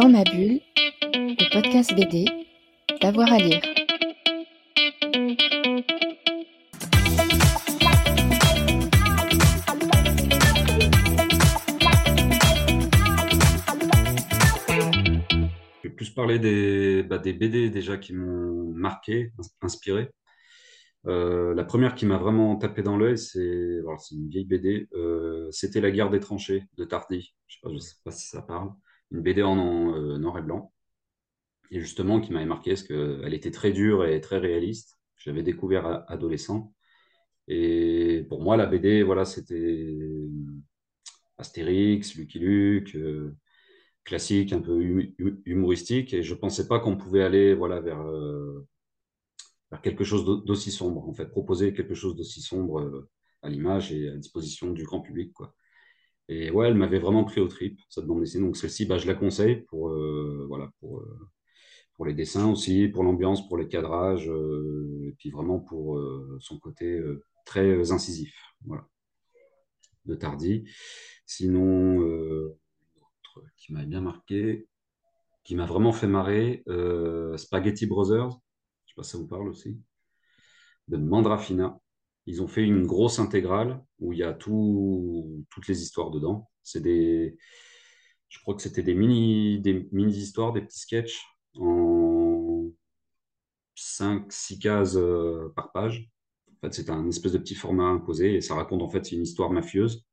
Dans ma bulle, le podcast BD, d'avoir à lire. Je vais plus parler des, bah, BD déjà qui m'ont marqué, inspiré. Euh, la première qui m'a vraiment tapé dans l'œil, c'est une vieille BD. euh, c'était La guerre des tranchées de Tardy. Je je sais pas si ça parle. Une BD en, euh, noir et blanc. Et justement, qui m'avait marqué parce qu'elle était très dure et très réaliste. J'avais découvert adolescent. Et pour moi, la BD, voilà, c'était Astérix, Lucky Luke, euh, classique, un peu hum- hum- humoristique. Et je pensais pas qu'on pouvait aller, voilà, vers, euh, quelque chose d'au- d'aussi sombre, en fait, proposer quelque chose d'aussi sombre euh, à l'image et à disposition du grand public, quoi. Et ouais, elle m'avait vraiment pris au trip, cette bande dessinée. Donc celle-ci, bah, je la conseille pour, euh, voilà, pour, euh, pour les dessins aussi, pour l'ambiance, pour les cadrages, euh, et puis vraiment pour son côté très incisif, voilà, de Tardy. Sinon, autre qui m'a bien marqué, qui m'a vraiment fait marrer, Spaghetti Brothers, je sais pas si ça vous parle aussi, de Mandrafina. Ils ont fait une grosse intégrale où il y a tout, toutes les histoires dedans. C'est des, je crois que c'était des mini, des mini histoires, des petits sketchs en 5 6 cases euh, par page. En fait, c'est un espèce de petit format imposé et ça raconte en fait une histoire mafieuse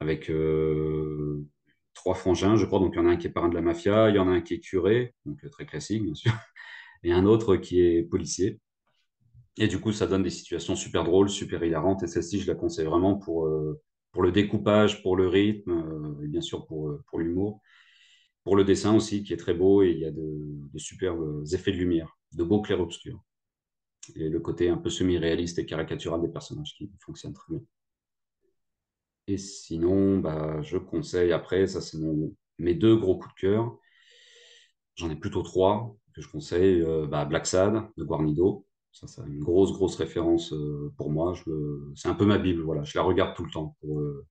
avec euh, trois frangins, je crois. Donc, il y en a un qui est parrain de la mafia, il y en a un qui est curé, donc euh, très classique, bien sûr, et un autre qui est policier. Et du coup, ça donne des situations super drôles, super hilarantes. Et celle-ci, je la conseille vraiment pour, euh, pour le découpage, pour le rythme, euh, et bien sûr pour, euh, pour l'humour. Pour le dessin aussi, qui est très beau, et il y a de, de superbes effets de lumière, de beaux clairs-obscurs. Et le côté un peu semi-réaliste et caricatural des personnages qui fonctionne très bien. Et sinon, bah, je conseille après, ça c'est mes deux gros coups de cœur. J'en ai plutôt trois que je conseille. Bah, Black Sad de Guarnido. Ça, c'est une grosse, grosse référence euh, pour moi. C'est un peu ma Bible, voilà. Je la regarde tout le temps pour euh,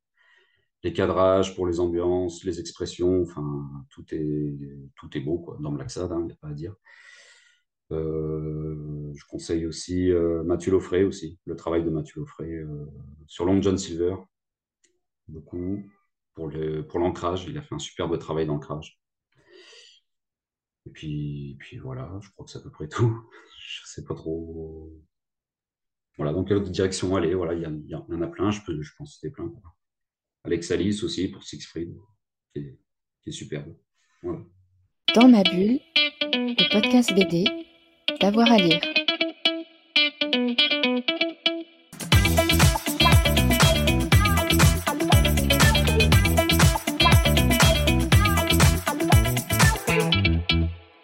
les cadrages, pour les ambiances, les expressions. Enfin, tout est, tout est beau, quoi, dans Black Sad, il n'y a pas à dire. Euh, je conseille aussi Mathieu Laufray aussi, le travail de Mathieu Laufray euh, sur Long John Silver, beaucoup. Pour le, pour l'ancrage, il a fait un superbe travail d'ancrage. Et puis, puis voilà, je crois que c'est à peu près tout. Je sais pas trop. Voilà, dans quelle autre direction aller. Voilà, il y, en a plein, je pense citer plein. quoi. Alex Alice aussi pour Sixfried, qui est, qui est superbe. Voilà. Dans ma bulle, le podcast BD, d'avoir à lire.